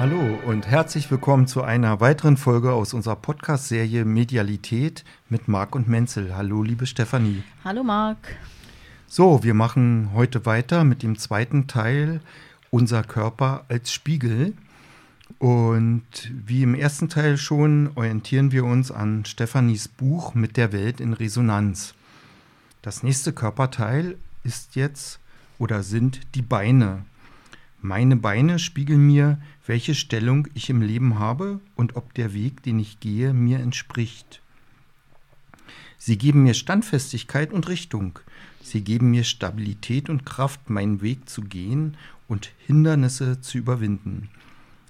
Hallo und herzlich willkommen zu einer weiteren Folge aus unserer Podcast-Serie Medialität mit Marc und Menzel. Hallo, liebe Stefanie. Hallo, Marc. So, wir machen heute weiter mit dem zweiten Teil Unser Körper als Spiegel. Und wie im ersten Teil schon orientieren wir uns an Stefanis Buch Mit der Welt in Resonanz. Das nächste Körperteil ist jetzt oder sind die Beine. Meine Beine spiegeln mir, welche Stellung ich im Leben habe und ob der Weg, den ich gehe, mir entspricht. Sie geben mir Standfestigkeit und Richtung. Sie geben mir Stabilität und Kraft, meinen Weg zu gehen und Hindernisse zu überwinden.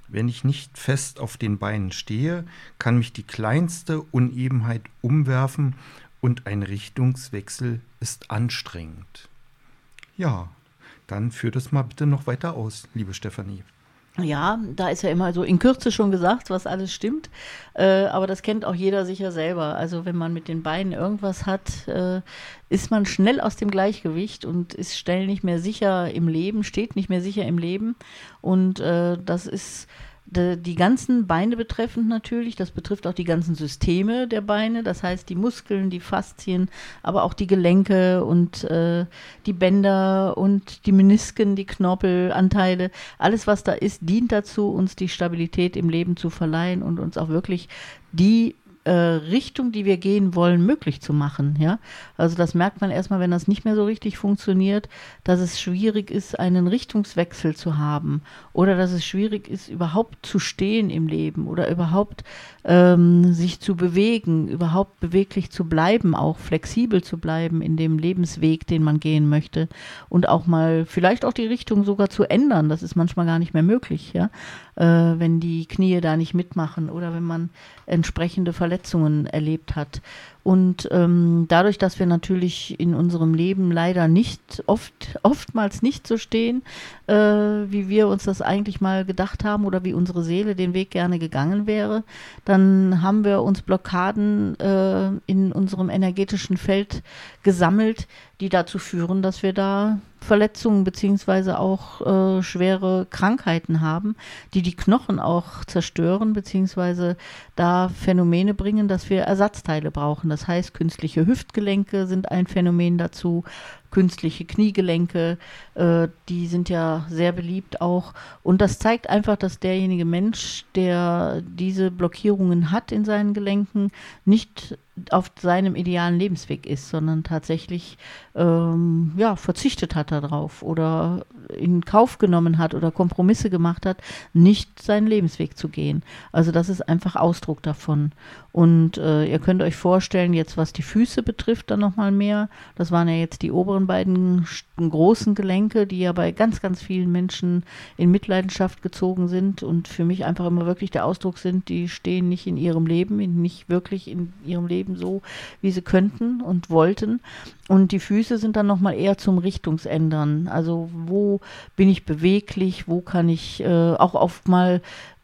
Wenn ich nicht fest auf den Beinen stehe, kann mich die kleinste Unebenheit umwerfen und ein Richtungswechsel ist anstrengend. Ja, dann führt es mal bitte noch weiter aus, liebe Stefanie. Ja, da ist ja immer so in Kürze schon gesagt, was alles stimmt. Äh, aber das kennt auch jeder sicher selber. Also wenn man mit den Beinen irgendwas hat, äh, ist man schnell aus dem Gleichgewicht und ist schnell nicht mehr sicher im Leben, steht nicht mehr sicher im Leben. Und äh, das ist die ganzen Beine betreffend natürlich, das betrifft auch die ganzen Systeme der Beine, das heißt die Muskeln, die Faszien, aber auch die Gelenke und äh, die Bänder und die Menisken, die Knorpelanteile, alles was da ist, dient dazu, uns die Stabilität im Leben zu verleihen und uns auch wirklich die äh, Richtung, die wir gehen wollen, möglich zu machen. Ja? Also das merkt man erstmal, wenn das nicht mehr so richtig funktioniert, dass es schwierig ist, einen Richtungswechsel zu haben oder dass es schwierig ist, überhaupt zu stehen im Leben oder überhaupt ähm, sich zu bewegen, überhaupt beweglich zu bleiben, auch flexibel zu bleiben in dem Lebensweg, den man gehen möchte und auch mal vielleicht auch die Richtung sogar zu ändern. Das ist manchmal gar nicht mehr möglich. Ja? äh, wenn die Knie da nicht mitmachen oder wenn man entsprechende Verletzungen erlebt hat. Und ähm, dadurch, dass wir natürlich in unserem Leben leider nicht oft, oftmals nicht so stehen, äh, wie wir uns das eigentlich mal gedacht haben oder wie unsere Seele den Weg gerne gegangen wäre, dann haben wir uns Blockaden äh, in unserem energetischen Feld gesammelt, die dazu führen, dass wir da Verletzungen beziehungsweise auch äh, schwere Krankheiten haben, die die Knochen auch zerstören beziehungsweise da Phänomene bringen, dass wir Ersatzteile brauchen. Das heißt, künstliche Hüftgelenke sind ein Phänomen dazu, künstliche Kniegelenke, äh, die sind ja sehr beliebt auch. Und das zeigt einfach, dass derjenige Mensch, der diese Blockierungen hat in seinen Gelenken, nicht auf seinem idealen Lebensweg ist, sondern tatsächlich ähm, ja, verzichtet hat darauf oder in Kauf genommen hat oder Kompromisse gemacht hat, nicht seinen Lebensweg zu gehen. Also das ist einfach Ausdruck davon. Und äh, ihr könnt euch vorstellen, jetzt was die Füße betrifft, dann nochmal mehr. Das waren ja jetzt die oberen beiden großen Gelenke, die ja bei ganz, ganz vielen Menschen in Mitleidenschaft gezogen sind und für mich einfach immer wirklich der Ausdruck sind, die stehen nicht in ihrem Leben, nicht wirklich in ihrem Leben so, wie sie könnten und wollten. Und die Füße sind dann nochmal eher zum Richtungsändern. Also wo bin ich beweglich, wo kann ich äh, auch oft mal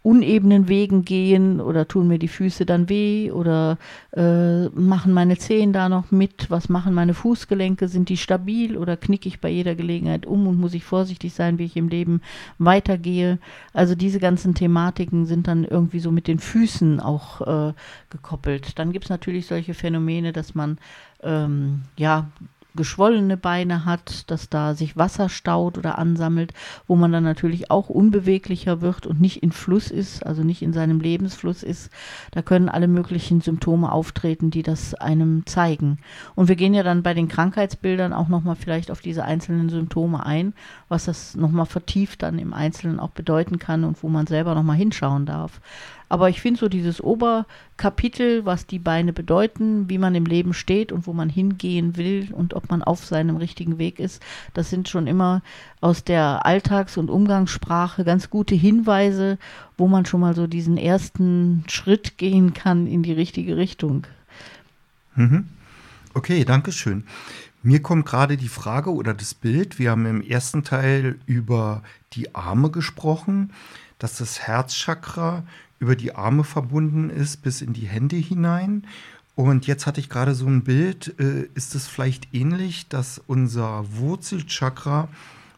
unebenen Wegen gehen oder tun mir die Füße dann weh oder äh, machen meine Zehen da noch mit? Was machen meine Fußgelenke? Sind die stabil oder knicke ich bei jeder Gelegenheit um und muss ich vorsichtig sein, wie ich im Leben weitergehe? Also diese ganzen Thematiken sind dann irgendwie so mit den Füßen auch äh, gekoppelt. Dann gibt es natürlich solche Phänomene, dass man ähm, ja geschwollene Beine hat, dass da sich Wasser staut oder ansammelt, wo man dann natürlich auch unbeweglicher wird und nicht in Fluss ist, also nicht in seinem Lebensfluss ist. Da können alle möglichen Symptome auftreten, die das einem zeigen. Und wir gehen ja dann bei den Krankheitsbildern auch nochmal vielleicht auf diese einzelnen Symptome ein, was das nochmal vertieft dann im Einzelnen auch bedeuten kann und wo man selber nochmal hinschauen darf. Aber ich finde so dieses Oberkapitel, was die Beine bedeuten, wie man im Leben steht und wo man hingehen will und ob man auf seinem richtigen Weg ist, das sind schon immer aus der Alltags- und Umgangssprache ganz gute Hinweise, wo man schon mal so diesen ersten Schritt gehen kann in die richtige Richtung. Mhm. Okay, danke schön. Mir kommt gerade die Frage oder das Bild. Wir haben im ersten Teil über die Arme gesprochen, dass das Herzchakra über die Arme verbunden ist bis in die Hände hinein. Und jetzt hatte ich gerade so ein Bild, äh, ist es vielleicht ähnlich, dass unser Wurzelchakra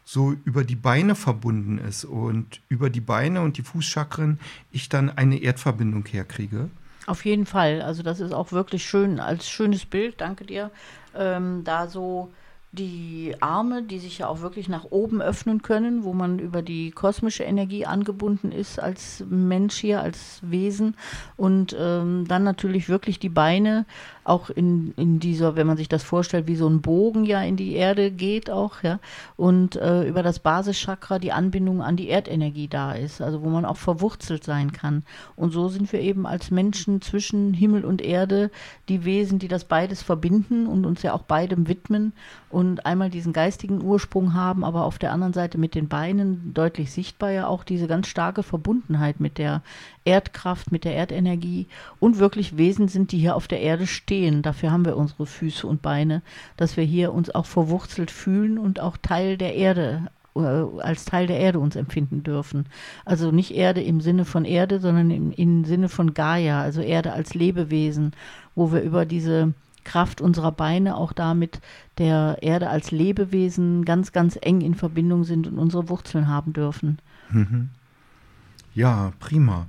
so über die Beine verbunden ist und über die Beine und die Fußchakren ich dann eine Erdverbindung herkriege. Auf jeden Fall. Also das ist auch wirklich schön, als schönes Bild, danke dir, ähm, da so die Arme, die sich ja auch wirklich nach oben öffnen können, wo man über die kosmische Energie angebunden ist als Mensch hier, als Wesen. Und ähm, dann natürlich wirklich die Beine, auch in, in dieser, wenn man sich das vorstellt, wie so ein Bogen ja in die Erde geht auch, ja. Und äh, über das Basischakra die Anbindung an die Erdenergie da ist, also wo man auch verwurzelt sein kann. Und so sind wir eben als Menschen zwischen Himmel und Erde die Wesen, die das beides verbinden und uns ja auch beidem widmen und einmal diesen geistigen Ursprung haben, aber auf der anderen Seite mit den Beinen deutlich sichtbar ja auch diese ganz starke Verbundenheit mit der Erdkraft, mit der Erdenergie und wirklich Wesen sind, die hier auf der Erde stehen. Dafür haben wir unsere Füße und Beine, dass wir hier uns auch verwurzelt fühlen und auch Teil der Erde äh, als Teil der Erde uns empfinden dürfen. Also nicht Erde im Sinne von Erde, sondern im, im Sinne von Gaia, also Erde als Lebewesen, wo wir über diese Kraft unserer Beine auch damit der Erde als Lebewesen ganz, ganz eng in Verbindung sind und unsere Wurzeln haben dürfen. Mhm. Ja, prima.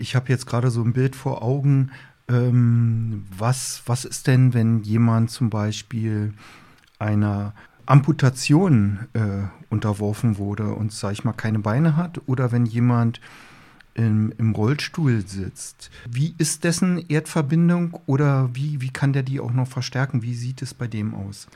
Ich habe jetzt gerade so ein Bild vor Augen. Ähm, was, was ist denn, wenn jemand zum Beispiel einer Amputation äh, unterworfen wurde und, sag ich mal, keine Beine hat? Oder wenn jemand im, im Rollstuhl sitzt. Wie ist dessen Erdverbindung oder wie, wie kann der die auch noch verstärken? Wie sieht es bei dem aus?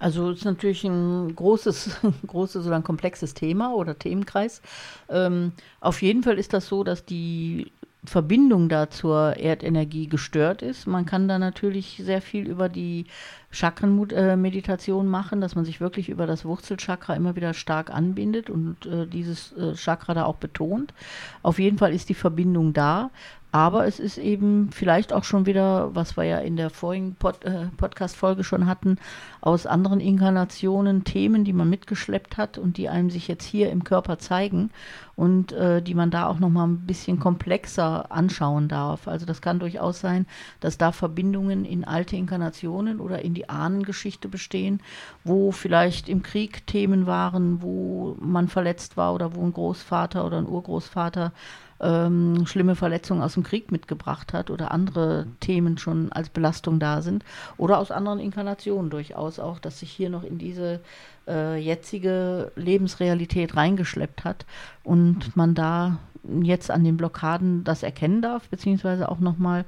Also es ist natürlich ein großes, großes oder ein komplexes Thema oder Themenkreis. Ähm, auf jeden Fall ist das so, dass die Verbindung da zur Erdenergie gestört ist. Man kann da natürlich sehr viel über die Chakrenmeditation machen, dass man sich wirklich über das Wurzelchakra immer wieder stark anbindet und äh, dieses äh, Chakra da auch betont. Auf jeden Fall ist die Verbindung da. Aber es ist eben vielleicht auch schon wieder, was wir ja in der vorigen Pod, äh, Podcast-Folge schon hatten, aus anderen Inkarnationen Themen, die man mitgeschleppt hat und die einem sich jetzt hier im Körper zeigen und äh, die man da auch nochmal ein bisschen komplexer anschauen darf. Also das kann durchaus sein, dass da Verbindungen in alte Inkarnationen oder in die Ahnengeschichte bestehen, wo vielleicht im Krieg Themen waren, wo man verletzt war oder wo ein Großvater oder ein Urgroßvater ähm, schlimme Verletzungen aus dem Krieg mitgebracht hat oder andere Themen schon als Belastung da sind oder aus anderen Inkarnationen durchaus auch, dass sich hier noch in diese äh, jetzige Lebensrealität reingeschleppt hat und man da jetzt an den Blockaden das erkennen darf, beziehungsweise auch nochmal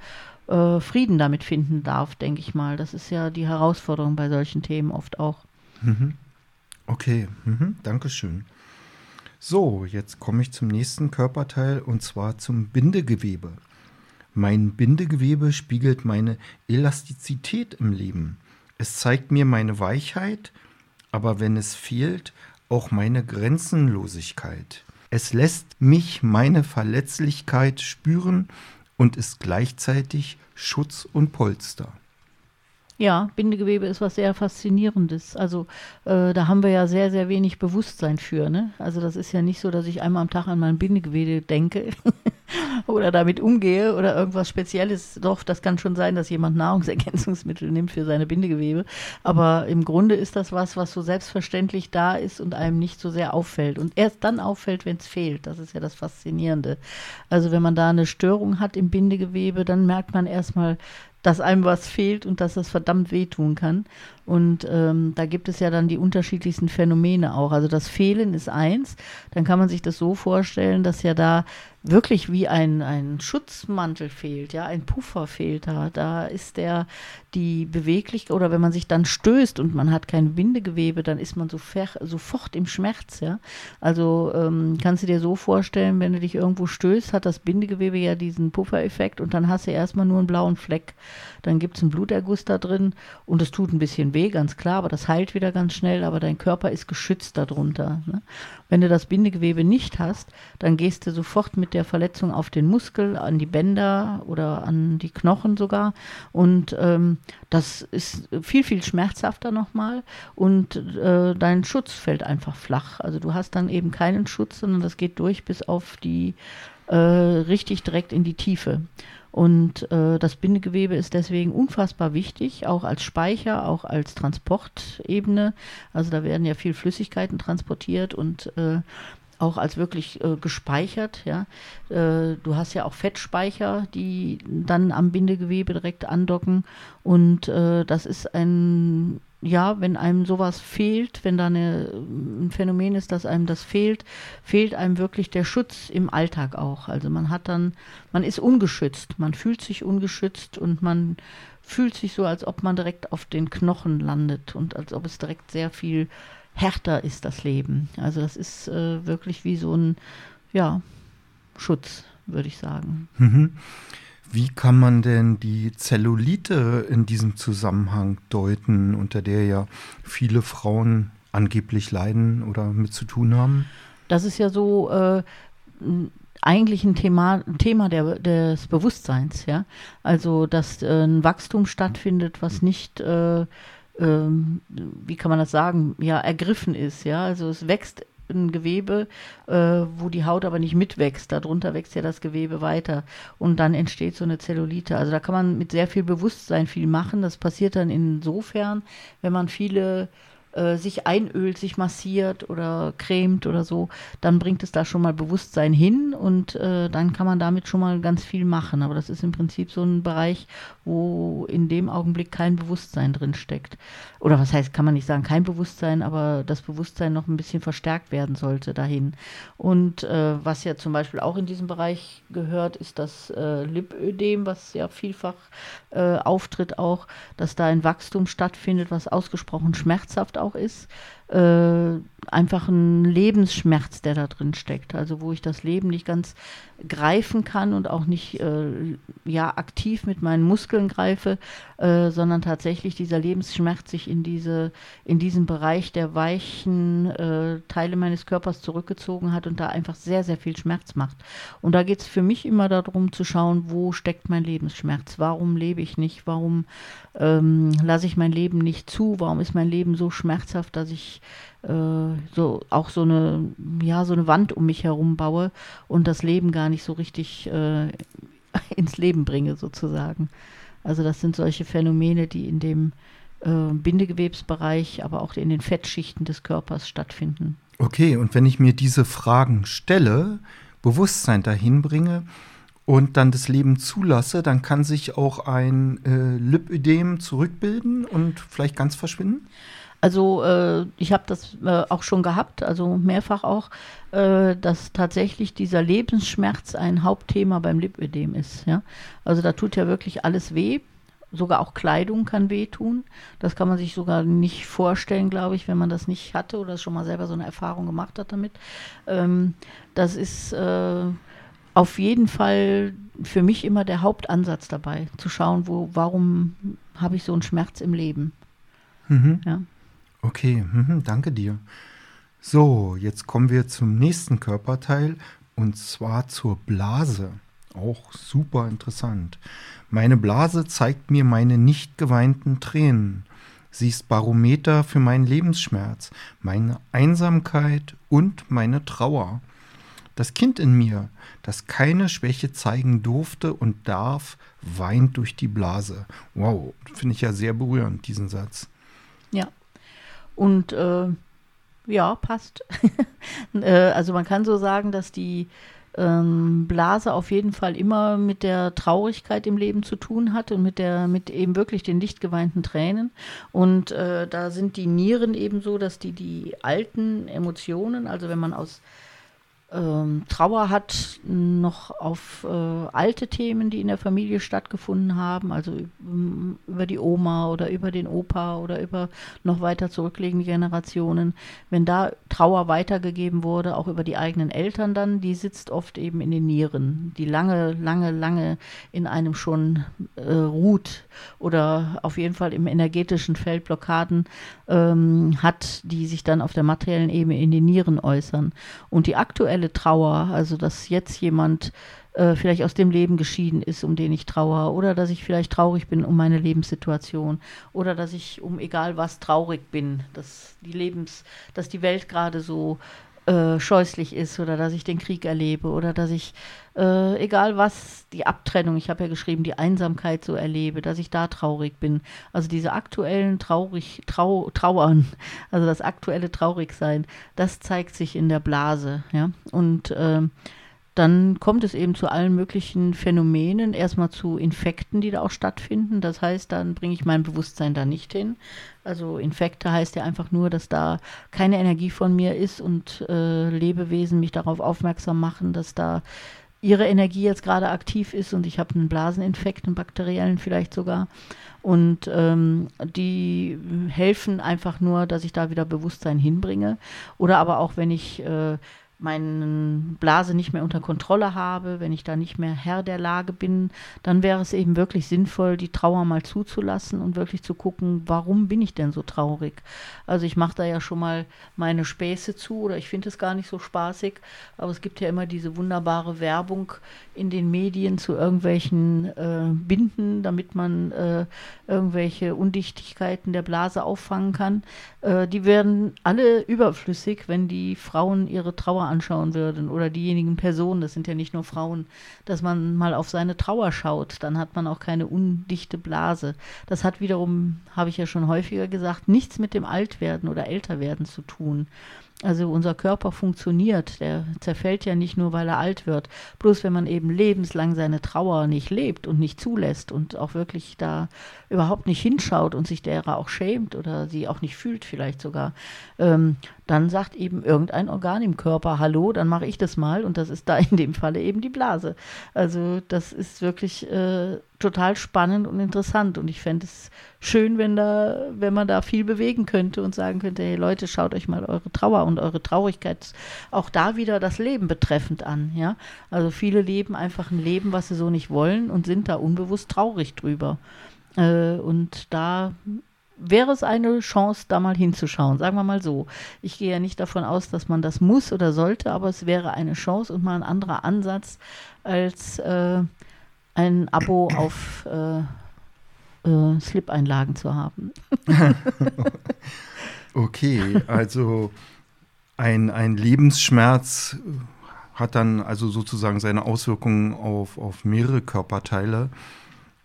äh, Frieden damit finden darf, denke ich mal. Das ist ja die Herausforderung bei solchen Themen oft auch. Mhm. Okay, mhm. Dankeschön. So, jetzt komme ich zum nächsten Körperteil und zwar zum Bindegewebe. Mein Bindegewebe spiegelt meine Elastizität im Leben. Es zeigt mir meine Weichheit, aber wenn es fehlt, auch meine Grenzenlosigkeit. Es lässt mich meine Verletzlichkeit spüren und ist gleichzeitig Schutz und Polster. Ja, Bindegewebe ist was sehr Faszinierendes. Also äh, da haben wir ja sehr, sehr wenig Bewusstsein für. Ne? Also das ist ja nicht so, dass ich einmal am Tag an mein Bindegewebe denke oder damit umgehe oder irgendwas Spezielles. Doch, das kann schon sein, dass jemand Nahrungsergänzungsmittel nimmt für seine Bindegewebe. Aber im Grunde ist das was, was so selbstverständlich da ist und einem nicht so sehr auffällt. Und erst dann auffällt, wenn es fehlt. Das ist ja das Faszinierende. Also wenn man da eine Störung hat im Bindegewebe, dann merkt man erstmal, dass einem was fehlt und dass das verdammt wehtun kann. Und ähm, da gibt es ja dann die unterschiedlichsten Phänomene auch. Also das Fehlen ist eins. Dann kann man sich das so vorstellen, dass ja da wirklich wie ein, ein Schutzmantel fehlt, ja, ein Puffer fehlt da. Da ist der, die Beweglichkeit, oder wenn man sich dann stößt und man hat kein Bindegewebe, dann ist man so sofort im Schmerz, ja. Also ähm, kannst du dir so vorstellen, wenn du dich irgendwo stößt, hat das Bindegewebe ja diesen Puffereffekt und dann hast du erstmal nur einen blauen Fleck. Dann gibt es einen Bluterguss da drin und es tut ein bisschen weh, ganz klar, aber das heilt wieder ganz schnell, aber dein Körper ist geschützt darunter. Ne? Wenn du das Bindegewebe nicht hast, dann gehst du sofort mit der Verletzung auf den Muskel, an die Bänder oder an die Knochen sogar. Und ähm, das ist viel, viel schmerzhafter nochmal. Und äh, dein Schutz fällt einfach flach. Also du hast dann eben keinen Schutz, sondern das geht durch bis auf die äh, richtig direkt in die Tiefe. Und äh, das Bindegewebe ist deswegen unfassbar wichtig, auch als Speicher, auch als Transportebene. Also da werden ja viel Flüssigkeiten transportiert und äh, auch als wirklich äh, gespeichert. Ja. Äh, du hast ja auch Fettspeicher, die dann am Bindegewebe direkt andocken. Und äh, das ist ein, ja, wenn einem sowas fehlt, wenn da eine, ein Phänomen ist, dass einem das fehlt, fehlt einem wirklich der Schutz im Alltag auch. Also man hat dann, man ist ungeschützt, man fühlt sich ungeschützt und man fühlt sich so, als ob man direkt auf den Knochen landet und als ob es direkt sehr viel härter ist das Leben. Also das ist äh, wirklich wie so ein ja, Schutz, würde ich sagen. Mhm. Wie kann man denn die Zellulite in diesem Zusammenhang deuten, unter der ja viele Frauen angeblich leiden oder mit zu tun haben? Das ist ja so äh, eigentlich ein Thema, Thema der, des Bewusstseins, ja. Also, dass äh, ein Wachstum stattfindet, was nicht äh, ähm, wie kann man das sagen, ja, ergriffen ist, ja. Also es wächst ein Gewebe, äh, wo die Haut aber nicht mitwächst. Darunter wächst ja das Gewebe weiter und dann entsteht so eine Zellulite. Also da kann man mit sehr viel Bewusstsein viel machen. Das passiert dann insofern, wenn man viele äh, sich einölt, sich massiert oder cremt oder so, dann bringt es da schon mal Bewusstsein hin und äh, dann kann man damit schon mal ganz viel machen. Aber das ist im Prinzip so ein Bereich, wo in dem Augenblick kein Bewusstsein drin steckt. Oder was heißt, kann man nicht sagen, kein Bewusstsein, aber das Bewusstsein noch ein bisschen verstärkt werden sollte dahin. Und äh, was ja zum Beispiel auch in diesem Bereich gehört, ist das äh, Lipödem, was ja vielfach äh, auftritt auch, dass da ein Wachstum stattfindet, was ausgesprochen schmerzhaft auch ist. Äh, einfach ein Lebensschmerz, der da drin steckt. Also wo ich das Leben nicht ganz greifen kann und auch nicht äh, ja aktiv mit meinen Muskeln greife, äh, sondern tatsächlich dieser Lebensschmerz sich in diese in diesen Bereich der weichen äh, Teile meines Körpers zurückgezogen hat und da einfach sehr sehr viel Schmerz macht. Und da geht es für mich immer darum zu schauen, wo steckt mein Lebensschmerz? Warum lebe ich nicht? Warum ähm, lasse ich mein Leben nicht zu? Warum ist mein Leben so schmerzhaft, dass ich äh, so auch so eine, ja, so eine Wand um mich herum baue und das Leben gar nicht so richtig äh, ins Leben bringe, sozusagen. Also das sind solche Phänomene, die in dem äh, Bindegewebsbereich, aber auch in den Fettschichten des Körpers stattfinden. Okay, und wenn ich mir diese Fragen stelle, Bewusstsein dahin bringe und dann das Leben zulasse, dann kann sich auch ein äh, Lipödem zurückbilden und vielleicht ganz verschwinden? Also äh, ich habe das äh, auch schon gehabt, also mehrfach auch, äh, dass tatsächlich dieser Lebensschmerz ein Hauptthema beim Lipödem ist. Ja? Also da tut ja wirklich alles weh. Sogar auch Kleidung kann wehtun. Das kann man sich sogar nicht vorstellen, glaube ich, wenn man das nicht hatte oder schon mal selber so eine Erfahrung gemacht hat damit. Ähm, das ist äh, auf jeden Fall für mich immer der Hauptansatz dabei, zu schauen, wo, warum habe ich so einen Schmerz im Leben. Mhm. Ja. Okay, mhm, danke dir. So, jetzt kommen wir zum nächsten Körperteil und zwar zur Blase. Auch super interessant. Meine Blase zeigt mir meine nicht geweinten Tränen. Sie ist Barometer für meinen Lebensschmerz, meine Einsamkeit und meine Trauer. Das Kind in mir, das keine Schwäche zeigen durfte und darf, weint durch die Blase. Wow, finde ich ja sehr berührend, diesen Satz. Ja, und äh, ja, passt. äh, also man kann so sagen, dass die ähm, Blase auf jeden Fall immer mit der Traurigkeit im Leben zu tun hat und mit der, mit eben wirklich den lichtgeweinten Tränen. Und äh, da sind die Nieren eben so, dass die die alten Emotionen, also wenn man aus ähm, Trauer hat noch auf äh, alte Themen, die in der Familie stattgefunden haben, also über die Oma oder über den Opa oder über noch weiter zurückliegende Generationen. Wenn da Trauer weitergegeben wurde, auch über die eigenen Eltern dann, die sitzt oft eben in den Nieren, die lange, lange, lange in einem schon äh, ruht oder auf jeden Fall im energetischen Feld Blockaden ähm, hat, die sich dann auf der materiellen Ebene in den Nieren äußern. Und die aktuelle Trauer, also dass jetzt jemand äh, vielleicht aus dem Leben geschieden ist, um den ich trauere, oder dass ich vielleicht traurig bin um meine Lebenssituation, oder dass ich um egal was traurig bin, dass die Lebens, dass die Welt gerade so äh, scheußlich ist oder dass ich den Krieg erlebe oder dass ich, äh, egal was, die Abtrennung, ich habe ja geschrieben, die Einsamkeit so erlebe, dass ich da traurig bin. Also diese aktuellen traurig, trau, Trauern, also das aktuelle Traurigsein, das zeigt sich in der Blase, ja. Und äh, dann kommt es eben zu allen möglichen Phänomenen, erstmal zu Infekten, die da auch stattfinden. Das heißt, dann bringe ich mein Bewusstsein da nicht hin. Also Infekte heißt ja einfach nur, dass da keine Energie von mir ist und äh, Lebewesen mich darauf aufmerksam machen, dass da ihre Energie jetzt gerade aktiv ist und ich habe einen Blaseninfekt, einen bakteriellen vielleicht sogar. Und ähm, die helfen einfach nur, dass ich da wieder Bewusstsein hinbringe. Oder aber auch, wenn ich äh, meine Blase nicht mehr unter Kontrolle habe, wenn ich da nicht mehr Herr der Lage bin, dann wäre es eben wirklich sinnvoll, die Trauer mal zuzulassen und wirklich zu gucken, warum bin ich denn so traurig? Also ich mache da ja schon mal meine Späße zu oder ich finde es gar nicht so spaßig, aber es gibt ja immer diese wunderbare Werbung in den Medien zu irgendwelchen äh, Binden, damit man äh, irgendwelche Undichtigkeiten der Blase auffangen kann. Äh, die werden alle überflüssig, wenn die Frauen ihre Trauer anschauen würden oder diejenigen Personen, das sind ja nicht nur Frauen, dass man mal auf seine Trauer schaut, dann hat man auch keine undichte Blase. Das hat wiederum, habe ich ja schon häufiger gesagt, nichts mit dem Altwerden oder Älterwerden zu tun. Also unser Körper funktioniert, der zerfällt ja nicht nur, weil er alt wird. Bloß wenn man eben lebenslang seine Trauer nicht lebt und nicht zulässt und auch wirklich da überhaupt nicht hinschaut und sich derer auch schämt oder sie auch nicht fühlt vielleicht sogar, ähm, dann sagt eben irgendein Organ im Körper, hallo, dann mache ich das mal und das ist da in dem Falle eben die Blase. Also das ist wirklich äh, total spannend und interessant und ich fände es schön, wenn da, wenn man da viel bewegen könnte und sagen könnte, hey Leute, schaut euch mal eure Trauer und eure Traurigkeit auch da wieder das Leben betreffend an, ja. Also viele leben einfach ein Leben, was sie so nicht wollen und sind da unbewusst traurig drüber. Äh, und da wäre es eine Chance, da mal hinzuschauen. Sagen wir mal so. Ich gehe ja nicht davon aus, dass man das muss oder sollte, aber es wäre eine Chance und mal ein anderer Ansatz als äh, ein Abo auf äh, äh, Slip-Einlagen zu haben. okay, also ein, ein Lebensschmerz hat dann also sozusagen seine Auswirkungen auf, auf mehrere Körperteile.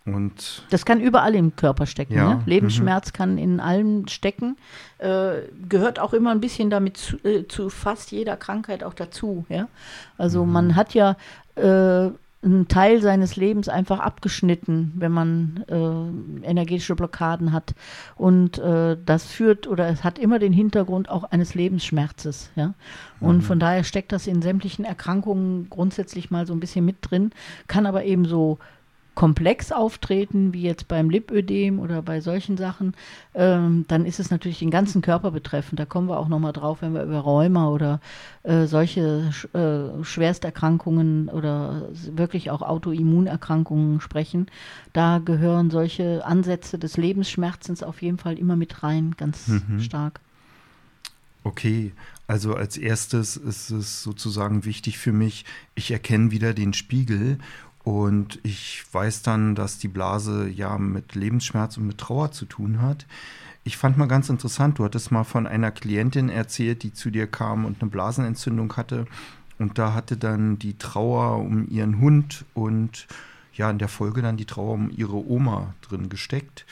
Und das kann überall im Körper stecken. Ja. Ne? Lebensschmerz mhm. kann in allem stecken. Äh, gehört auch immer ein bisschen damit zu, äh, zu, fast jeder Krankheit auch dazu. Ja? Also mhm. man hat ja äh, einen Teil seines Lebens einfach abgeschnitten, wenn man äh, energetische Blockaden hat. Und äh, das führt oder es hat immer den Hintergrund auch eines Lebensschmerzes. Ja? Und mhm. von daher steckt das in sämtlichen Erkrankungen grundsätzlich mal so ein bisschen mit drin, kann aber eben so komplex auftreten, wie jetzt beim Lipödem oder bei solchen Sachen, ähm, dann ist es natürlich den ganzen Körper betreffend. Da kommen wir auch nochmal drauf, wenn wir über Rheuma oder äh, solche äh, Schwersterkrankungen oder wirklich auch Autoimmunerkrankungen sprechen. Da gehören solche Ansätze des Lebensschmerzens auf jeden Fall immer mit rein, ganz mhm. stark. Okay, also als erstes ist es sozusagen wichtig für mich, ich erkenne wieder den Spiegel und ich weiß dann, dass die Blase ja mit Lebensschmerz und mit Trauer zu tun hat. Ich fand mal ganz interessant, du hattest mal von einer Klientin erzählt, die zu dir kam und eine Blasenentzündung hatte. Und da hatte dann die Trauer um ihren Hund und ja, in der Folge dann die Trauer um ihre Oma drin gesteckt.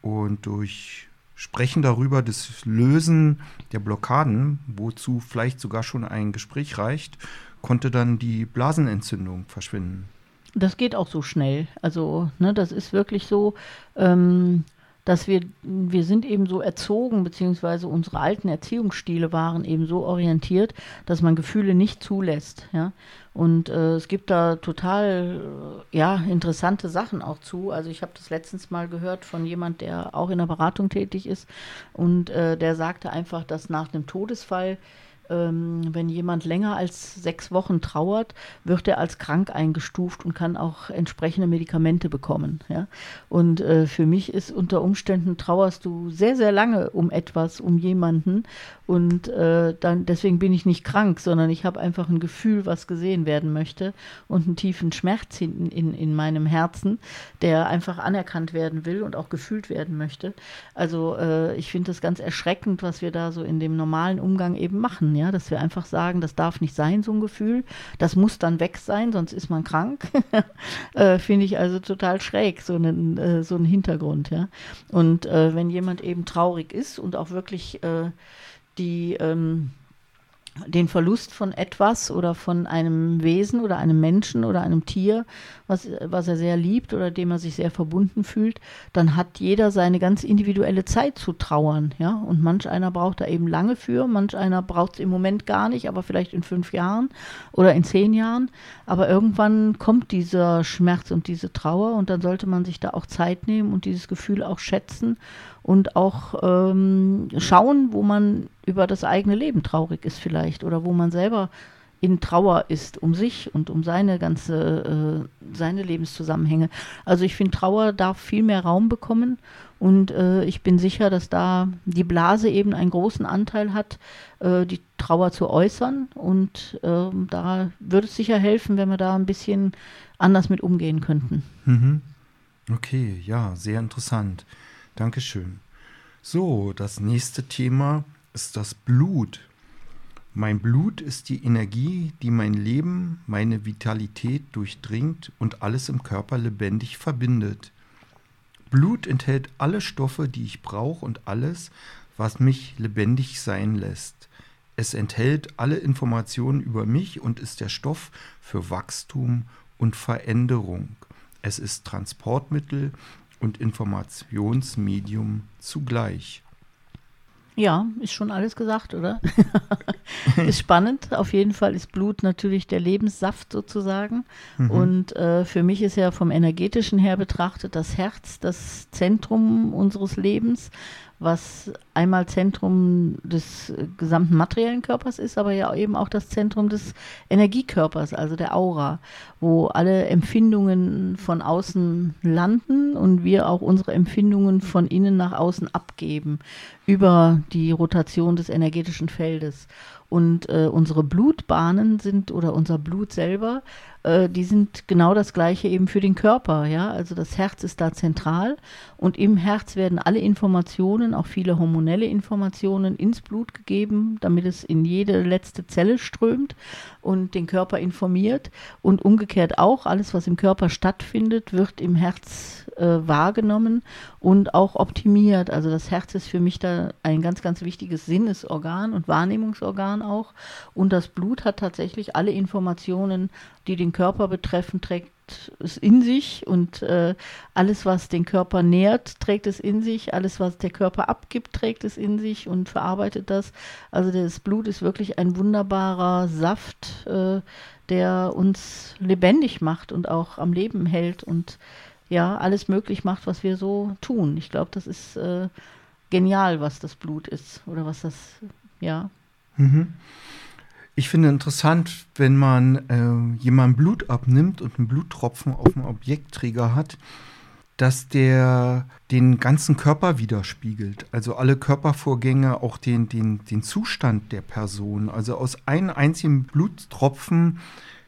Und durch Sprechen darüber, das Lösen der Blockaden, wozu vielleicht sogar schon ein Gespräch reicht, konnte dann die Blasenentzündung verschwinden das geht auch so schnell. Also, ne, das ist wirklich so, ähm, dass wir, wir sind eben so erzogen, beziehungsweise unsere alten Erziehungsstile waren eben so orientiert, dass man Gefühle nicht zulässt. Ja? Und äh, es gibt da total äh, ja, interessante Sachen auch zu. Also ich habe das letztens mal gehört von jemand, der auch in der Beratung tätig ist und äh, der sagte einfach, dass nach dem Todesfall ähm, wenn jemand länger als sechs Wochen trauert, wird er als krank eingestuft und kann auch entsprechende Medikamente bekommen. Ja? Und äh, für mich ist unter Umständen trauerst du sehr, sehr lange um etwas, um jemanden. Und äh, dann deswegen bin ich nicht krank, sondern ich habe einfach ein Gefühl, was gesehen werden möchte und einen tiefen Schmerz hinten in, in meinem Herzen, der einfach anerkannt werden will und auch gefühlt werden möchte. Also äh, ich finde das ganz erschreckend, was wir da so in dem normalen Umgang eben machen ja, dass wir einfach sagen, das darf nicht sein, so ein Gefühl. Das muss dann weg sein, sonst ist man krank. äh, Finde ich also total schräg, so einen, äh, so einen Hintergrund, ja. Und äh, wenn jemand eben traurig ist und auch wirklich äh, die ähm, den Verlust von etwas oder von einem Wesen oder einem Menschen oder einem Tier, was, was er sehr liebt oder dem er sich sehr verbunden fühlt, dann hat jeder seine ganz individuelle Zeit zu trauern. Ja? Und manch einer braucht da eben lange für, manch einer braucht es im Moment gar nicht, aber vielleicht in fünf Jahren oder in zehn Jahren. Aber irgendwann kommt dieser Schmerz und diese Trauer und dann sollte man sich da auch Zeit nehmen und dieses Gefühl auch schätzen und auch ähm, schauen, wo man über das eigene Leben traurig ist vielleicht oder wo man selber in Trauer ist um sich und um seine ganze, äh, seine Lebenszusammenhänge. Also ich finde, Trauer darf viel mehr Raum bekommen und äh, ich bin sicher, dass da die Blase eben einen großen Anteil hat, äh, die Trauer zu äußern und ähm, da würde es sicher helfen, wenn wir da ein bisschen anders mit umgehen könnten. Mhm. Okay, ja, sehr interessant. Dankeschön. So, das nächste Thema ist das Blut. Mein Blut ist die Energie, die mein Leben, meine Vitalität durchdringt und alles im Körper lebendig verbindet. Blut enthält alle Stoffe, die ich brauche und alles, was mich lebendig sein lässt. Es enthält alle Informationen über mich und ist der Stoff für Wachstum und Veränderung. Es ist Transportmittel und Informationsmedium zugleich. Ja, ist schon alles gesagt, oder? ist spannend. Auf jeden Fall ist Blut natürlich der Lebenssaft sozusagen. Mhm. Und äh, für mich ist ja vom energetischen her betrachtet das Herz das Zentrum unseres Lebens was einmal Zentrum des äh, gesamten materiellen Körpers ist, aber ja eben auch das Zentrum des Energiekörpers, also der Aura, wo alle Empfindungen von außen landen und wir auch unsere Empfindungen von innen nach außen abgeben über die Rotation des energetischen Feldes. Und äh, unsere Blutbahnen sind oder unser Blut selber äh, die sind genau das gleiche eben für den Körper, ja. Also das Herz ist da zentral und im Herz werden alle Informationen, auch viele hormonelle Informationen ins Blut gegeben, damit es in jede letzte Zelle strömt und den Körper informiert. Und umgekehrt auch, alles, was im Körper stattfindet, wird im Herz äh, wahrgenommen und auch optimiert. Also das Herz ist für mich da ein ganz, ganz wichtiges Sinnesorgan und Wahrnehmungsorgan auch. Und das Blut hat tatsächlich alle Informationen die den Körper betreffen, trägt es in sich und äh, alles, was den Körper nährt, trägt es in sich, alles, was der Körper abgibt, trägt es in sich und verarbeitet das. Also das Blut ist wirklich ein wunderbarer Saft, äh, der uns lebendig macht und auch am Leben hält und ja, alles möglich macht, was wir so tun. Ich glaube, das ist äh, genial, was das Blut ist oder was das, ja. Mhm. Ich finde interessant, wenn man äh, jemandem Blut abnimmt und einen Bluttropfen auf dem Objektträger hat, dass der den ganzen Körper widerspiegelt. Also alle Körpervorgänge, auch den, den, den Zustand der Person. Also aus einem einzigen Bluttropfen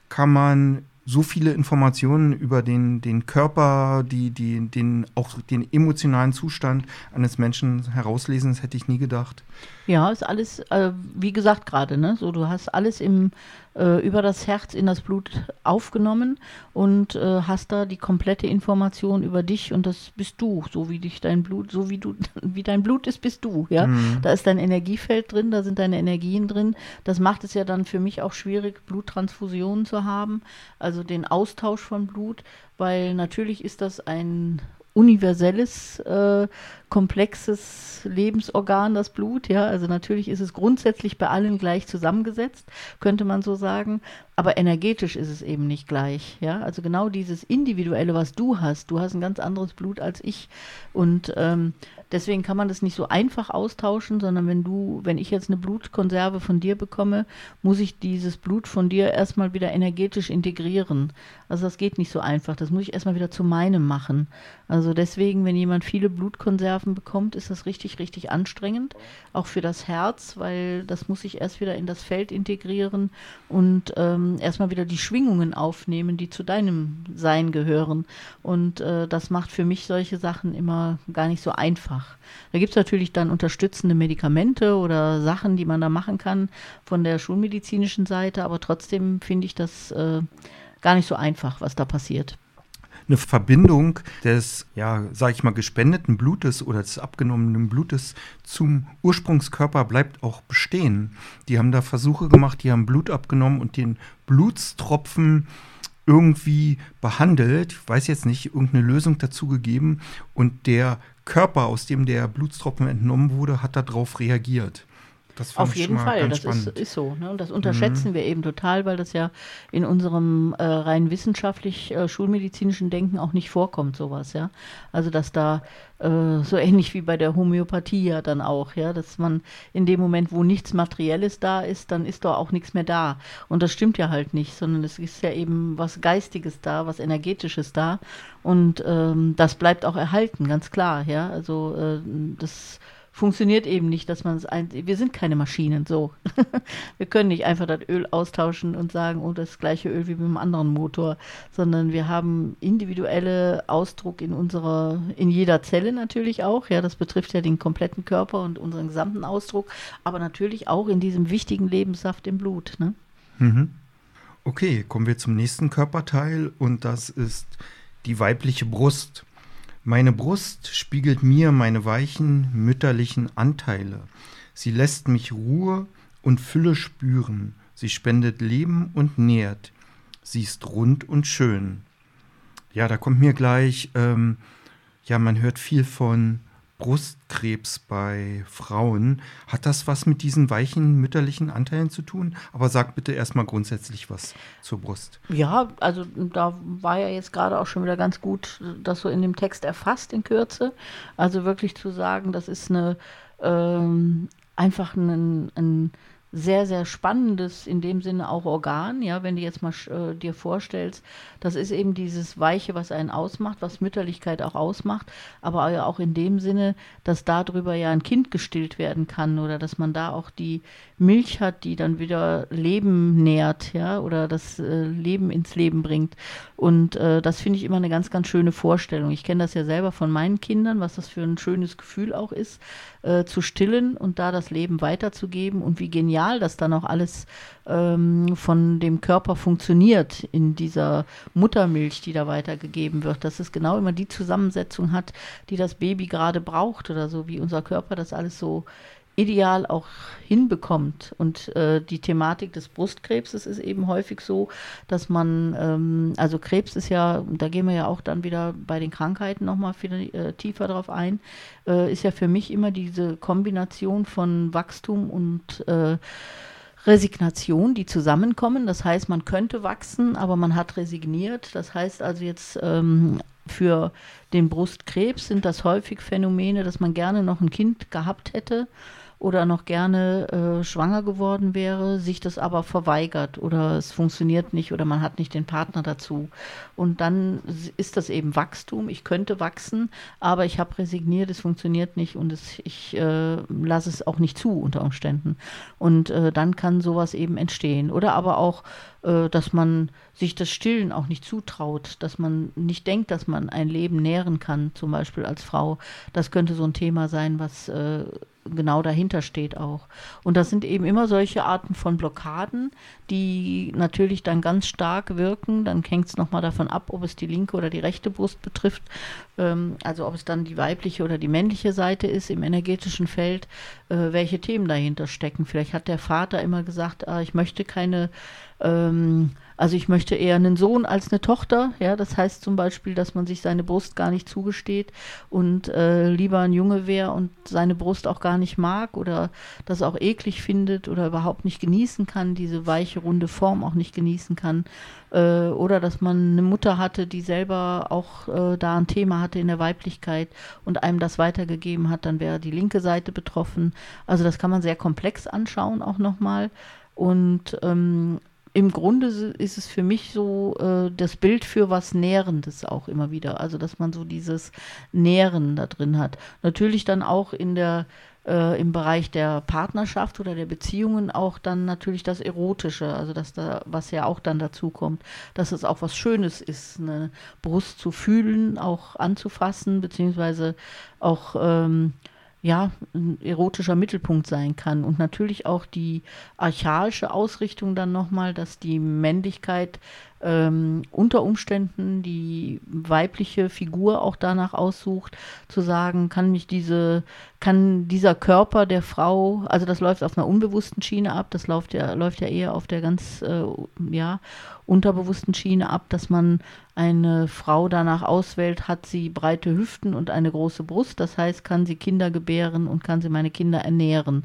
kann man so viele Informationen über den, den Körper, die, die, den, auch den emotionalen Zustand eines Menschen herauslesen, das hätte ich nie gedacht. Ja, ist alles, äh, wie gesagt gerade, ne? So, du hast alles im, äh, über das Herz in das Blut aufgenommen und äh, hast da die komplette Information über dich und das bist du, so wie dich dein Blut, so wie du, wie dein Blut ist, bist du, ja. Mhm. Da ist dein Energiefeld drin, da sind deine Energien drin. Das macht es ja dann für mich auch schwierig, Bluttransfusionen zu haben, also den Austausch von Blut, weil natürlich ist das ein universelles, äh, komplexes Lebensorgan, das Blut. Ja, also natürlich ist es grundsätzlich bei allen gleich zusammengesetzt, könnte man so sagen. Aber energetisch ist es eben nicht gleich. Ja, also genau dieses Individuelle, was du hast. Du hast ein ganz anderes Blut als ich. Und ähm, deswegen kann man das nicht so einfach austauschen, sondern wenn du, wenn ich jetzt eine Blutkonserve von dir bekomme, muss ich dieses Blut von dir erstmal wieder energetisch integrieren. Also das geht nicht so einfach. Das muss ich erstmal wieder zu meinem machen. Also deswegen, wenn jemand viele Blutkonserven bekommt, ist das richtig, richtig anstrengend. Auch für das Herz, weil das muss ich erst wieder in das Feld integrieren und ähm, ähm, erstmal wieder die Schwingungen aufnehmen, die zu deinem Sein gehören. Und äh, das macht für mich solche Sachen immer gar nicht so einfach. Da gibt es natürlich dann unterstützende Medikamente oder Sachen, die man da machen kann von der schulmedizinischen Seite, aber trotzdem finde ich das äh, gar nicht so einfach, was da passiert eine Verbindung des, ja, sag ich mal, gespendeten Blutes oder des abgenommenen Blutes zum Ursprungskörper bleibt auch bestehen. Die haben da Versuche gemacht, die haben Blut abgenommen und den Blutstropfen irgendwie behandelt, ich weiß jetzt nicht, irgendeine Lösung dazu gegeben und der Körper, aus dem der Blutstropfen entnommen wurde, hat darauf reagiert. Auf jeden Fall, das ist, ist, so. Ne? Und das unterschätzen mhm. wir eben total, weil das ja in unserem äh, rein wissenschaftlich äh, schulmedizinischen Denken auch nicht vorkommt, sowas, ja. Also dass da äh, so ähnlich wie bei der Homöopathie ja dann auch, ja, dass man in dem Moment, wo nichts Materielles da ist, dann ist doch auch nichts mehr da. Und das stimmt ja halt nicht, sondern es ist ja eben was Geistiges da, was Energetisches da. Und ähm, das bleibt auch erhalten, ganz klar, ja. Also äh, das funktioniert eben nicht, dass man es ein. Wir sind keine Maschinen, so. wir können nicht einfach das Öl austauschen und sagen, oh, das gleiche Öl wie mit einem anderen Motor, sondern wir haben individuelle Ausdruck in unserer, in jeder Zelle natürlich auch. Ja, das betrifft ja den kompletten Körper und unseren gesamten Ausdruck, aber natürlich auch in diesem wichtigen Lebenssaft im Blut. Ne? Mhm. Okay, kommen wir zum nächsten Körperteil und das ist die weibliche Brust. Meine Brust spiegelt mir meine weichen mütterlichen Anteile. Sie lässt mich Ruhe und Fülle spüren. Sie spendet Leben und nährt. Sie ist rund und schön. Ja, da kommt mir gleich, ähm, ja, man hört viel von Brustkrebs bei Frauen. Hat das was mit diesen weichen mütterlichen Anteilen zu tun? Aber sag bitte erstmal grundsätzlich was zur Brust. Ja, also da war ja jetzt gerade auch schon wieder ganz gut, das so in dem Text erfasst in Kürze. Also wirklich zu sagen, das ist eine ähm, einfach ein, ein sehr, sehr spannendes, in dem Sinne auch Organ, ja, wenn du jetzt mal äh, dir vorstellst, das ist eben dieses Weiche, was einen ausmacht, was Mütterlichkeit auch ausmacht, aber auch in dem Sinne, dass darüber ja ein Kind gestillt werden kann oder dass man da auch die Milch hat, die dann wieder Leben nährt, ja, oder das äh, Leben ins Leben bringt. Und äh, das finde ich immer eine ganz, ganz schöne Vorstellung. Ich kenne das ja selber von meinen Kindern, was das für ein schönes Gefühl auch ist, äh, zu stillen und da das Leben weiterzugeben und wie genial das dann auch alles ähm, von dem Körper funktioniert in dieser Muttermilch, die da weitergegeben wird, dass es genau immer die Zusammensetzung hat, die das Baby gerade braucht oder so, wie unser Körper das alles so ideal auch hinbekommt. Und äh, die Thematik des Brustkrebses ist eben häufig so, dass man, ähm, also Krebs ist ja, da gehen wir ja auch dann wieder bei den Krankheiten nochmal viel äh, tiefer drauf ein, äh, ist ja für mich immer diese Kombination von Wachstum und äh, Resignation, die zusammenkommen. Das heißt, man könnte wachsen, aber man hat resigniert. Das heißt also jetzt ähm, für den Brustkrebs sind das häufig Phänomene, dass man gerne noch ein Kind gehabt hätte oder noch gerne äh, schwanger geworden wäre, sich das aber verweigert oder es funktioniert nicht oder man hat nicht den Partner dazu. Und dann ist das eben Wachstum. Ich könnte wachsen, aber ich habe resigniert, es funktioniert nicht und es, ich äh, lasse es auch nicht zu unter Umständen. Und äh, dann kann sowas eben entstehen. Oder aber auch dass man sich das Stillen auch nicht zutraut, dass man nicht denkt, dass man ein Leben nähren kann, zum Beispiel als Frau. Das könnte so ein Thema sein, was äh, genau dahinter steht auch. Und das sind eben immer solche Arten von Blockaden, die natürlich dann ganz stark wirken. Dann hängt es nochmal davon ab, ob es die linke oder die rechte Brust betrifft. Ähm, also ob es dann die weibliche oder die männliche Seite ist im energetischen Feld, äh, welche Themen dahinter stecken. Vielleicht hat der Vater immer gesagt, ah, ich möchte keine ähm, also ich möchte eher einen Sohn als eine Tochter. Ja, das heißt zum Beispiel, dass man sich seine Brust gar nicht zugesteht und äh, lieber ein Junge wäre und seine Brust auch gar nicht mag oder das auch eklig findet oder überhaupt nicht genießen kann, diese weiche, runde Form auch nicht genießen kann. Äh, oder dass man eine Mutter hatte, die selber auch äh, da ein Thema hatte in der Weiblichkeit und einem das weitergegeben hat, dann wäre die linke Seite betroffen. Also das kann man sehr komplex anschauen auch nochmal. Und ähm, im Grunde ist es für mich so äh, das Bild für was Nährendes auch immer wieder. Also, dass man so dieses Nähren da drin hat. Natürlich dann auch in der äh, im Bereich der Partnerschaft oder der Beziehungen auch dann natürlich das Erotische, also dass da, was ja auch dann dazu kommt, dass es auch was Schönes ist, eine Brust zu fühlen, auch anzufassen, beziehungsweise auch ähm, ja, ein erotischer Mittelpunkt sein kann. Und natürlich auch die archaische Ausrichtung dann nochmal, dass die Männlichkeit ähm, unter Umständen die weibliche Figur auch danach aussucht, zu sagen, kann mich diese, kann dieser Körper der Frau, also das läuft auf einer unbewussten Schiene ab, das läuft ja, läuft ja eher auf der ganz, äh, ja, unterbewussten Schiene ab, dass man eine Frau danach auswählt, hat sie breite Hüften und eine große Brust, das heißt, kann sie Kinder gebären und kann sie meine Kinder ernähren.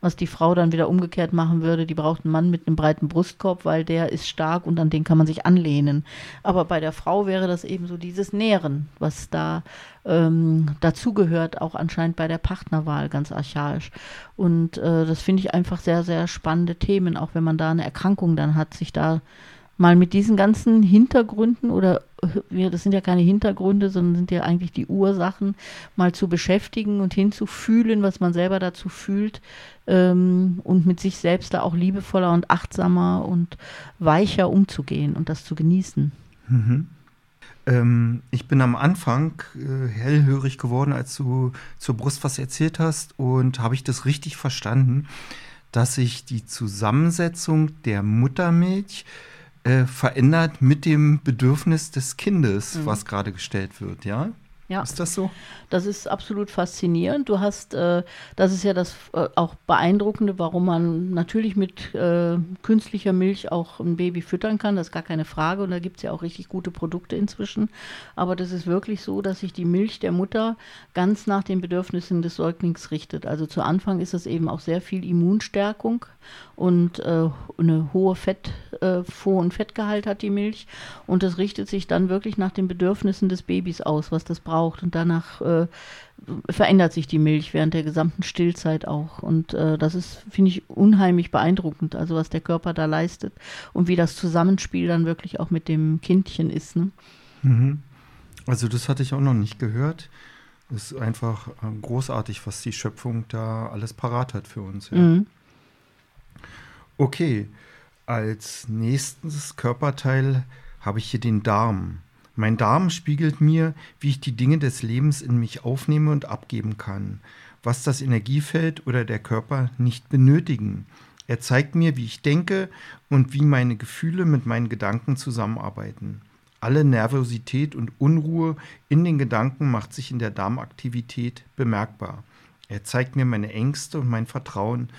Was die Frau dann wieder umgekehrt machen würde, die braucht einen Mann mit einem breiten Brustkorb, weil der ist stark und an den kann man sich anlehnen. Aber bei der Frau wäre das eben so dieses Nähren, was da ähm, dazugehört, auch anscheinend bei der Partnerwahl ganz archaisch. Und äh, das finde ich einfach sehr, sehr spannende Themen, auch wenn man da eine Erkrankung dann hat, sich da mal mit diesen ganzen Hintergründen oder ja, das sind ja keine Hintergründe, sondern sind ja eigentlich die Ursachen, mal zu beschäftigen und hinzufühlen, was man selber dazu fühlt ähm, und mit sich selbst da auch liebevoller und achtsamer und weicher umzugehen und das zu genießen. Mhm. Ähm, ich bin am Anfang äh, hellhörig geworden, als du zur Brust was erzählt hast und habe ich das richtig verstanden, dass sich die Zusammensetzung der Muttermilch äh, verändert mit dem Bedürfnis des Kindes, mhm. was gerade gestellt wird, ja? Ja. Ist das so? Das ist absolut faszinierend. Du hast, äh, das ist ja das äh, auch Beeindruckende, warum man natürlich mit äh, künstlicher Milch auch ein Baby füttern kann. Das ist gar keine Frage. Und da gibt es ja auch richtig gute Produkte inzwischen. Aber das ist wirklich so, dass sich die Milch der Mutter ganz nach den Bedürfnissen des Säuglings richtet. Also zu Anfang ist es eben auch sehr viel Immunstärkung und äh, eine hohe Fett, äh, Vor- und Fettgehalt hat die Milch. Und das richtet sich dann wirklich nach den Bedürfnissen des Babys aus, was das braucht. Und danach äh, verändert sich die Milch während der gesamten Stillzeit auch. Und äh, das ist, finde ich, unheimlich beeindruckend, also was der Körper da leistet und wie das Zusammenspiel dann wirklich auch mit dem Kindchen ist. Ne? Mhm. Also das hatte ich auch noch nicht gehört. Es ist einfach äh, großartig, was die Schöpfung da alles parat hat für uns. Ja. Mhm. Okay, als nächstes Körperteil habe ich hier den Darm. Mein Darm spiegelt mir, wie ich die Dinge des Lebens in mich aufnehme und abgeben kann, was das Energiefeld oder der Körper nicht benötigen. Er zeigt mir, wie ich denke und wie meine Gefühle mit meinen Gedanken zusammenarbeiten. Alle Nervosität und Unruhe in den Gedanken macht sich in der Darmaktivität bemerkbar. Er zeigt mir meine Ängste und mein Vertrauen,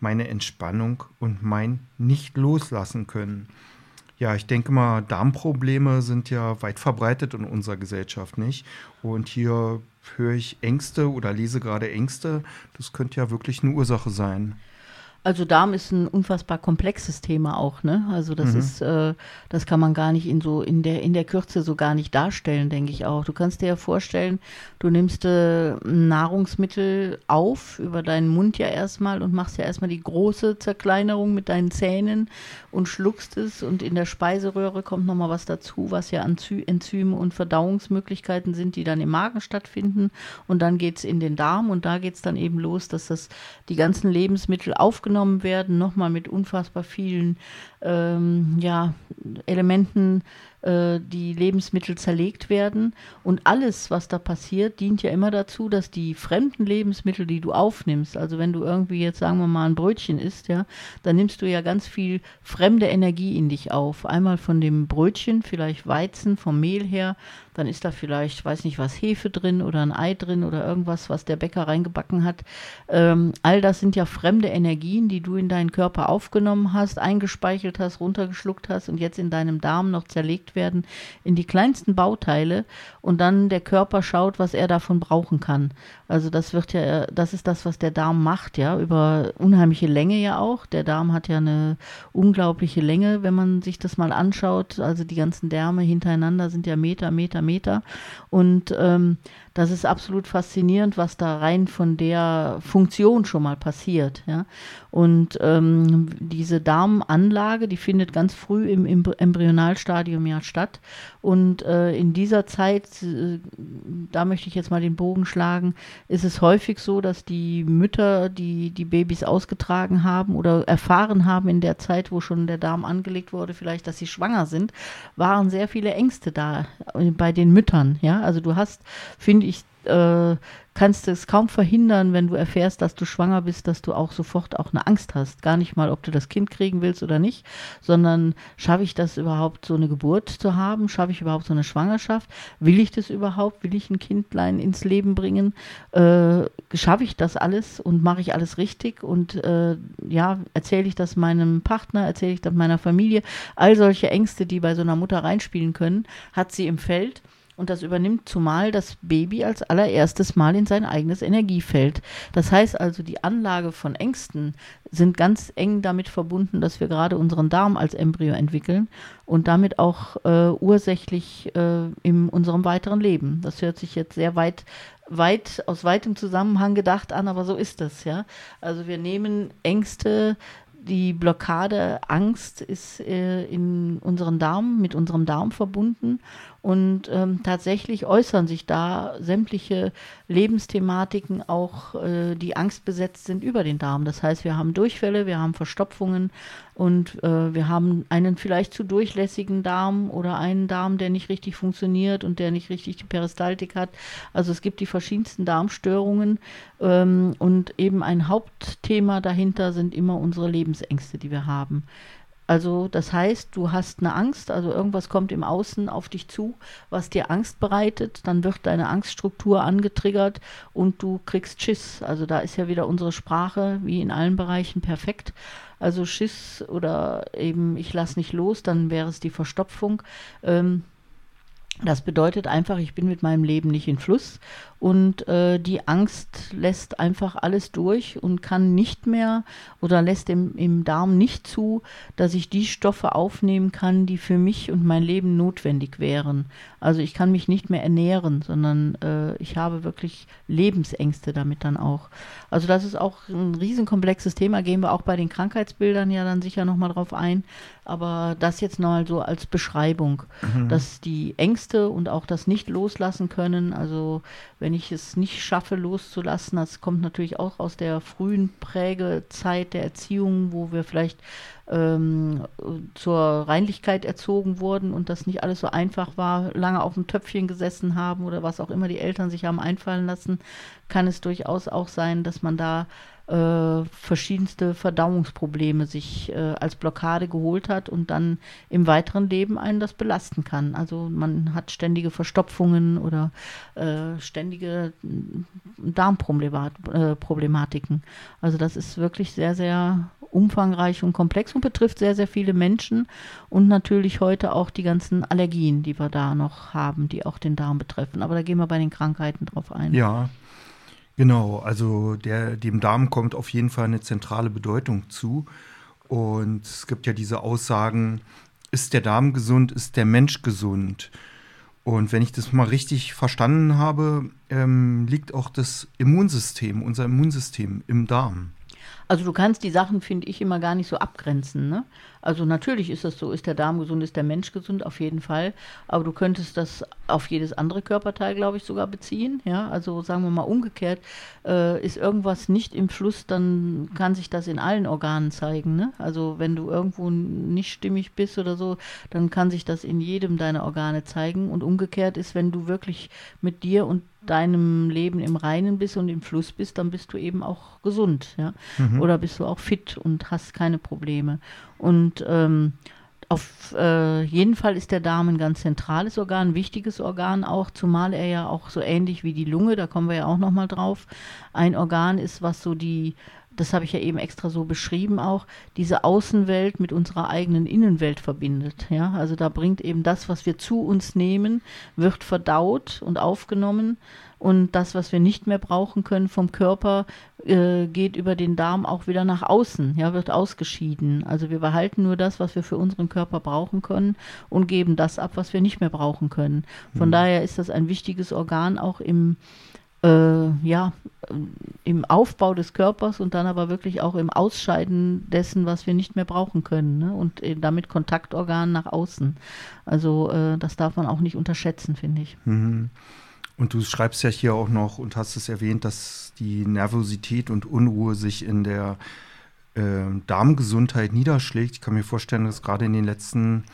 meine Entspannung und mein Nicht-Loslassen können. Ja, ich denke mal, Darmprobleme sind ja weit verbreitet in unserer Gesellschaft, nicht? Und hier höre ich Ängste oder lese gerade Ängste. Das könnte ja wirklich eine Ursache sein. Also Darm ist ein unfassbar komplexes Thema auch, ne? Also das mhm. ist, äh, das kann man gar nicht in so in der in der Kürze so gar nicht darstellen, denke ich auch. Du kannst dir ja vorstellen, du nimmst äh, Nahrungsmittel auf über deinen Mund ja erstmal und machst ja erstmal die große Zerkleinerung mit deinen Zähnen und schluckst es und in der Speiseröhre kommt nochmal was dazu, was ja Enzyme und Verdauungsmöglichkeiten sind, die dann im Magen stattfinden und dann geht es in den Darm und da geht es dann eben los, dass das die ganzen Lebensmittel aufgenommen aufgenommen werden, nochmal mit unfassbar vielen ähm, ja, Elementen äh, die Lebensmittel zerlegt werden. Und alles, was da passiert, dient ja immer dazu, dass die fremden Lebensmittel, die du aufnimmst, also wenn du irgendwie jetzt, sagen wir mal, ein Brötchen isst, ja, dann nimmst du ja ganz viel fremde Energie in dich auf. Einmal von dem Brötchen, vielleicht Weizen, vom Mehl her, dann ist da vielleicht, weiß nicht was, Hefe drin oder ein Ei drin oder irgendwas, was der Bäcker reingebacken hat. Ähm, all das sind ja fremde Energien, die du in deinen Körper aufgenommen hast, eingespeichert hast, runtergeschluckt hast und jetzt in deinem Darm noch zerlegt werden in die kleinsten Bauteile und dann der Körper schaut, was er davon brauchen kann. Also das wird ja, das ist das, was der Darm macht, ja, über unheimliche Länge ja auch. Der Darm hat ja eine unglaubliche Länge, wenn man sich das mal anschaut. Also die ganzen Därme hintereinander sind ja Meter, Meter, Meter. Und ähm, Das ist absolut faszinierend, was da rein von der Funktion schon mal passiert. Ja? Und ähm, diese Darmanlage, die findet ganz früh im, Embryonalstadium ja statt. Und äh, in dieser Zeit, äh, da möchte ich jetzt mal den Bogen schlagen, ist es häufig so, dass die Mütter, die die Babys ausgetragen haben oder erfahren haben in der Zeit, wo schon der Darm angelegt wurde, vielleicht, dass sie schwanger sind, waren sehr viele Ängste da äh, bei den Müttern. Ja, also du hast, finde ich, äh, kannst es kaum verhindern, wenn du erfährst, dass du schwanger bist, dass du auch sofort auch eine Angst hast. Gar nicht mal, ob du das Kind kriegen willst oder nicht, sondern schaffe ich das überhaupt, so eine Geburt zu haben? Schaffe ich überhaupt so eine Schwangerschaft? Will ich das überhaupt? Will ich ein Kindlein ins Leben bringen? Äh, schaffe ich das alles und mache ich alles richtig? Und äh, ja, erzähle ich das meinem Partner, erzähle ich das meiner Familie? All solche Ängste, die bei so einer Mutter reinspielen können, hat sie im Feld. Und das übernimmt zumal das Baby als allererstes Mal in sein eigenes Energiefeld. Das heißt also, die Anlage von Ängsten sind ganz eng damit verbunden, dass wir gerade unseren Darm als Embryo entwickeln und damit auch äh, ursächlich äh, in unserem weiteren Leben. Das hört sich jetzt sehr weit weit aus weitem Zusammenhang gedacht an, aber so ist es, ja. Also wir nehmen Ängste, die Blockade, Angst ist äh, in unseren Darm, mit unserem Darm verbunden und ähm, tatsächlich äußern sich da sämtliche Lebensthematiken auch, äh, die angstbesetzt sind über den Darm. Das heißt, wir haben Durchfälle, wir haben Verstopfungen und äh, wir haben einen vielleicht zu durchlässigen Darm oder einen Darm, der nicht richtig funktioniert und der nicht richtig die Peristaltik hat. Also es gibt die verschiedensten Darmstörungen ähm, und eben ein Hauptthema dahinter sind immer unsere Lebensängste, die wir haben. Also das heißt, du hast eine Angst, also irgendwas kommt im Außen auf dich zu, was dir Angst bereitet, dann wird deine Angststruktur angetriggert und du kriegst Schiss. Also da ist ja wieder unsere Sprache wie in allen Bereichen perfekt. Also Schiss oder eben ich lass nicht los, dann wäre es die Verstopfung. Ähm, das bedeutet einfach, ich bin mit meinem Leben nicht in Fluss und äh, die Angst lässt einfach alles durch und kann nicht mehr oder lässt im, im Darm nicht zu, dass ich die Stoffe aufnehmen kann, die für mich und mein Leben notwendig wären. Also ich kann mich nicht mehr ernähren, sondern äh, ich habe wirklich Lebensängste damit dann auch. Also das ist auch ein riesenkomplexes Thema, gehen wir auch bei den Krankheitsbildern ja dann sicher nochmal drauf ein. Aber das jetzt nochmal so als Beschreibung, mhm. dass die Ängste und auch das nicht loslassen können, also wenn ich es nicht schaffe loszulassen. Das kommt natürlich auch aus der frühen Prägezeit der Erziehung, wo wir vielleicht ähm, zur Reinlichkeit erzogen wurden und das nicht alles so einfach war, lange auf dem Töpfchen gesessen haben oder was auch immer die Eltern sich haben einfallen lassen, kann es durchaus auch sein, dass man da äh, verschiedenste Verdauungsprobleme sich äh, als Blockade geholt hat und dann im weiteren Leben einen das belasten kann. Also man hat ständige Verstopfungen oder äh, ständige Darmproblematiken. Äh, also das ist wirklich sehr, sehr umfangreich und komplex und betrifft sehr, sehr viele Menschen und natürlich heute auch die ganzen Allergien, die wir da noch haben, die auch den Darm betreffen. Aber da gehen wir bei den Krankheiten drauf ein. Ja, Genau, also der, dem Darm kommt auf jeden Fall eine zentrale Bedeutung zu. Und es gibt ja diese Aussagen, ist der Darm gesund, ist der Mensch gesund. Und wenn ich das mal richtig verstanden habe, ähm, liegt auch das Immunsystem, unser Immunsystem im Darm. Also du kannst die Sachen, finde ich, immer gar nicht so abgrenzen. Ne? Also natürlich ist das so, ist der Darm gesund, ist der Mensch gesund, auf jeden Fall. Aber du könntest das auf jedes andere Körperteil, glaube ich, sogar beziehen. Ja, also sagen wir mal umgekehrt, äh, ist irgendwas nicht im Fluss, dann kann sich das in allen Organen zeigen. Ne? Also wenn du irgendwo nicht stimmig bist oder so, dann kann sich das in jedem deiner Organe zeigen. Und umgekehrt ist, wenn du wirklich mit dir und deinem Leben im Reinen bist und im Fluss bist, dann bist du eben auch gesund, ja. Mhm. Oder bist du auch fit und hast keine Probleme. Und ähm, auf äh, jeden Fall ist der Darm ein ganz zentrales Organ, ein wichtiges Organ auch, zumal er ja auch so ähnlich wie die Lunge, da kommen wir ja auch nochmal drauf, ein Organ ist, was so die das habe ich ja eben extra so beschrieben auch, diese Außenwelt mit unserer eigenen Innenwelt verbindet. Ja, also da bringt eben das, was wir zu uns nehmen, wird verdaut und aufgenommen und das, was wir nicht mehr brauchen können vom Körper, äh, geht über den Darm auch wieder nach außen, ja, wird ausgeschieden. Also wir behalten nur das, was wir für unseren Körper brauchen können und geben das ab, was wir nicht mehr brauchen können. Von mhm. daher ist das ein wichtiges Organ auch im äh, ja, im Aufbau des Körpers und dann aber wirklich auch im Ausscheiden dessen, was wir nicht mehr brauchen können. Ne? Und damit Kontaktorgan nach außen. Also äh, das darf man auch nicht unterschätzen, finde ich. Mhm. Und du schreibst ja hier auch noch und hast es erwähnt, dass die Nervosität und Unruhe sich in der äh, Darmgesundheit niederschlägt. Ich kann mir vorstellen, dass gerade in den letzten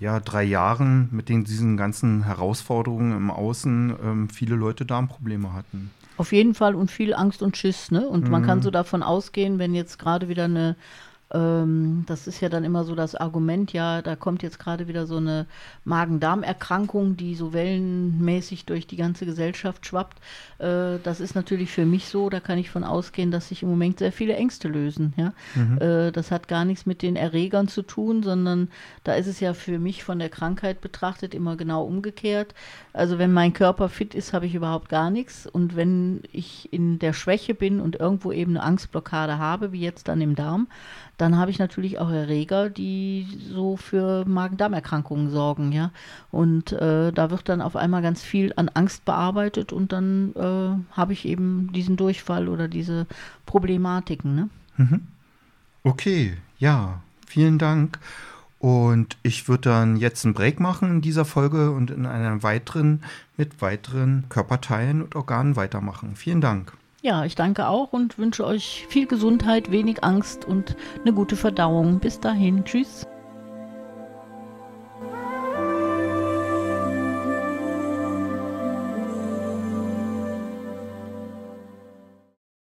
ja, drei Jahren mit den, diesen ganzen Herausforderungen im Außen ähm, viele Leute Darmprobleme hatten. Auf jeden Fall und viel Angst und Schiss. Ne? Und mhm. man kann so davon ausgehen, wenn jetzt gerade wieder eine ähm, das ist ja dann immer so das Argument, ja, da kommt jetzt gerade wieder so eine Magen-Darm-Erkrankung, die so wellenmäßig durch die ganze Gesellschaft schwappt. Äh, das ist natürlich für mich so, da kann ich von ausgehen, dass sich im Moment sehr viele Ängste lösen. Ja? Mhm. Äh, das hat gar nichts mit den Erregern zu tun, sondern da ist es ja für mich von der Krankheit betrachtet immer genau umgekehrt. Also wenn mein Körper fit ist, habe ich überhaupt gar nichts. Und wenn ich in der Schwäche bin und irgendwo eben eine Angstblockade habe, wie jetzt dann im Darm, dann habe ich natürlich auch Erreger, die so für Magen-Darm-Erkrankungen sorgen, ja. Und äh, da wird dann auf einmal ganz viel an Angst bearbeitet und dann äh, habe ich eben diesen Durchfall oder diese Problematiken, ne? Mhm. Okay, ja, vielen Dank. Und ich würde dann jetzt einen Break machen in dieser Folge und in einer weiteren mit weiteren Körperteilen und Organen weitermachen. Vielen Dank. Ja, ich danke auch und wünsche euch viel Gesundheit, wenig Angst und eine gute Verdauung. Bis dahin. Tschüss.